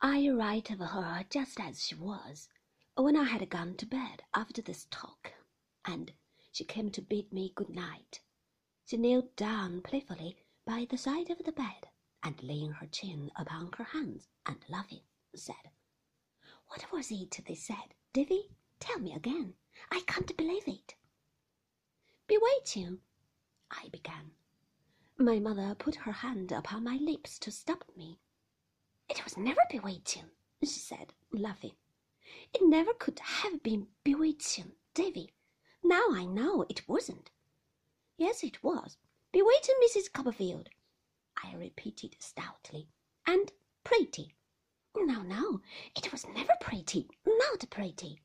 I write of her just as she was, when I had gone to bed after this talk, and she came to bid me good night. She knelt down playfully by the side of the bed, and laying her chin upon her hands and laughing, said, What was it they said, Davy? Tell me again. I can't believe it. Bewitching, I began. My mother put her hand upon my lips to stop me. It was never bewitching, she said, laughing. It never could have been bewitching, Davy. Now I know it wasn't. Yes, it was. Bewitching Mrs. Copperfield, I repeated stoutly. And pretty. No, no, it was never pretty, not pretty,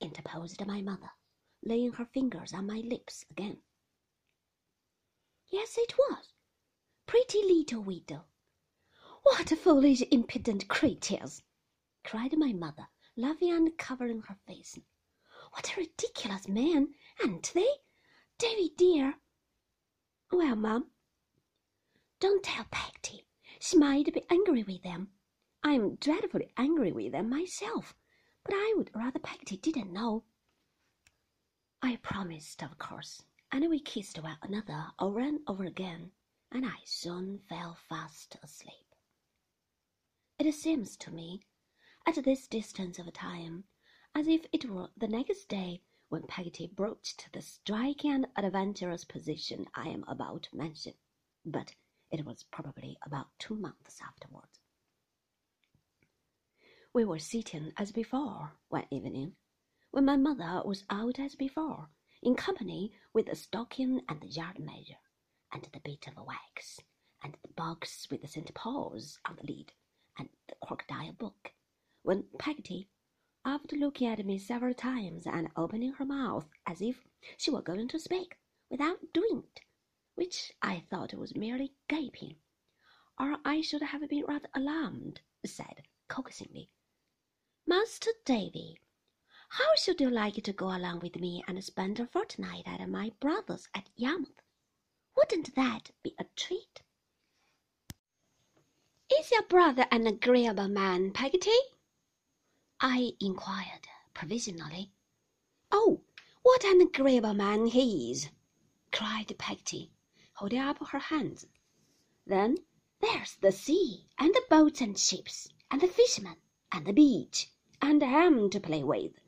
interposed my mother, laying her fingers on my lips again. Yes, it was. Pretty little widow. What foolish, impudent creatures! cried my mother, laughing and covering her face. What a ridiculous men, aren't they? Davy dear. Well, Mum, don't tell Peggotty. She might be angry with them. I'm dreadfully angry with them myself, but I would rather Peggotty didn't know. I promised, of course, and we kissed one another over and over again, and I soon fell fast asleep. It seems to me, at this distance of time, as if it were the next day when Peggotty broached the striking and adventurous position I am about to mention, but it was probably about two months afterwards. We were sitting as before one evening, when my mother was out as before, in company with the stocking and the yard measure, and the bit of wax, and the box with the St. Paul's on the lid, and the crocodile book, when Peggotty, after looking at me several times and opening her mouth as if she were going to speak, without doing it, which I thought was merely gaping, or I should have been rather alarmed, said coaxingly, Master Davy, how should you like to go along with me and spend a fortnight at my brother's at Yarmouth? Wouldn't that be a treat? Is your brother an agreeable man, Peggotty? I inquired provisionally. Oh, what an agreeable man he is! cried Peggotty, holding up her hands. Then there's the sea, and the boats and ships, and the fishermen, and the beach, and Ham to play with.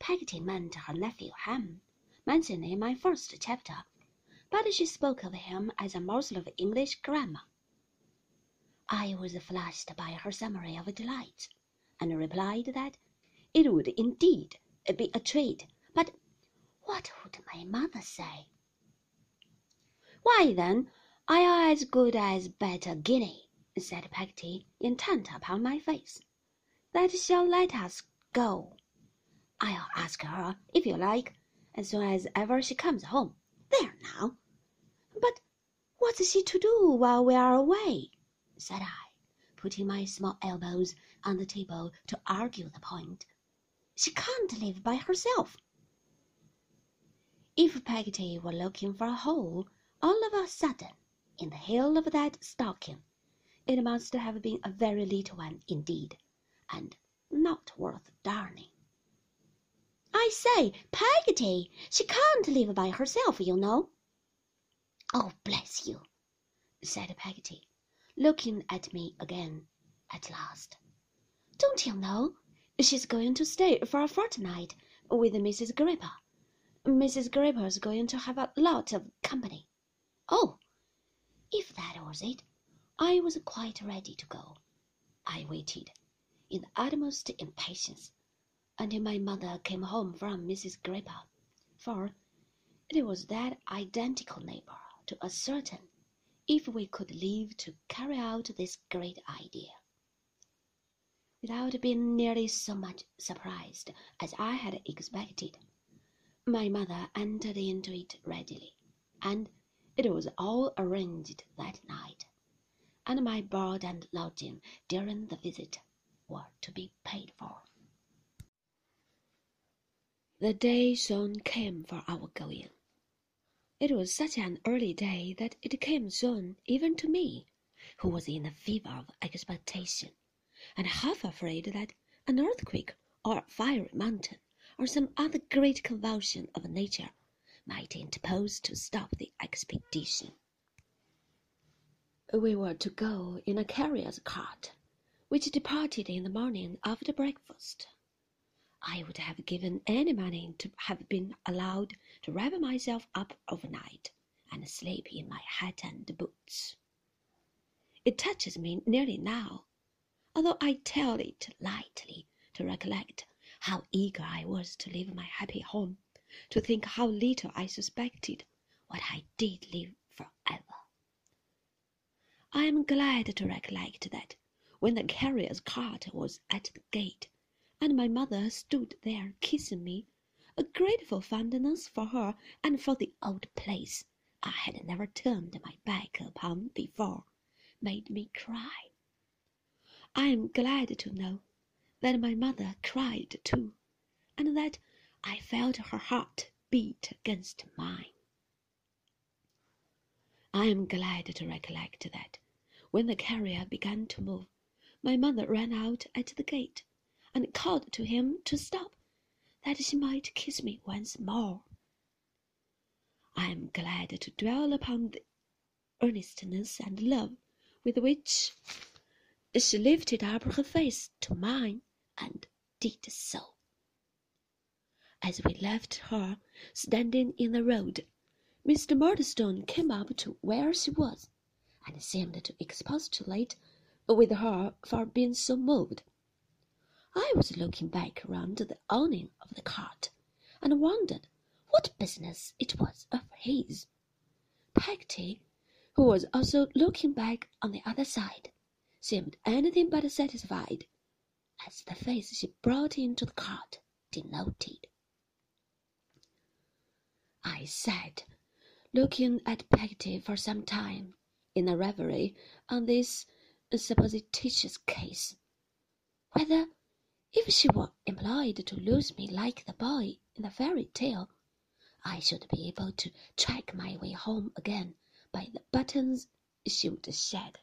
Peggotty meant her nephew Ham, mentioned in my first chapter, but she spoke of him as a morsel of English grammar. I was flushed by her summary of delight, and replied that it would indeed be a treat, but what would my mother say? Why, then, I are as good as bet a guinea, said Peggotty, intent upon my face that shall let us go. I'll ask her, if you like, as soon as ever she comes home. There now. But what's she to do while we are away? Said I, putting my small elbows on the table to argue the point. She can't live by herself. If Peggotty were looking for a hole all of a sudden in the heel of that stocking, it must have been a very little one indeed and not worth darning. I say, Peggotty, she can't live by herself, you know. Oh, bless you, said Peggotty, looking at me again at last. Don't you know? She's going to stay for a fortnight with Mrs. Grayper. Mrs. Grayper's going to have a lot of company. Oh, if that was it, I was quite ready to go. I waited in the utmost impatience until my mother came home from Mrs. Grayper, for it was that identical neighbor to ascertain if we could live to carry out this great idea. Without being nearly so much surprised as I had expected, my mother entered into it readily, and it was all arranged that night, and my board and lodging during the visit were to be paid for. The day soon came for our going. It was such an early day that it came soon even to me, who was in a fever of expectation, and half afraid that an earthquake or a fiery mountain or some other great convulsion of nature might interpose to stop the expedition. We were to go in a carrier's cart, which departed in the morning after breakfast. I would have given any money to have been allowed to wrap myself up overnight and sleep in my hat and boots. It touches me nearly now, although I tell it lightly to recollect how eager I was to leave my happy home, to think how little I suspected what I did live for ever. I am glad to recollect that when the carrier's cart was at the gate, and my mother stood there kissing me, a grateful fondness for her and for the old place I had never turned my back upon before made me cry. I am glad to know that my mother cried too, and that I felt her heart beat against mine. I am glad to recollect that when the carrier began to move, my mother ran out at the gate and called to him to stop, that she might kiss me once more. I am glad to dwell upon the earnestness and love with which she lifted up her face to mine and did so. As we left her standing in the road, Mr. Murdstone came up to where she was and seemed to expostulate with her for being so moved. I was looking back round the awning of the cart, and wondered what business it was of his. Peggotty, who was also looking back on the other side, seemed anything but satisfied, as the face she brought into the cart denoted. I sat looking at Peggotty for some time in a reverie on this supposititious case. Whether if she were employed to lose me like the boy in the fairy tale, I should be able to track my way home again by the buttons she would shed.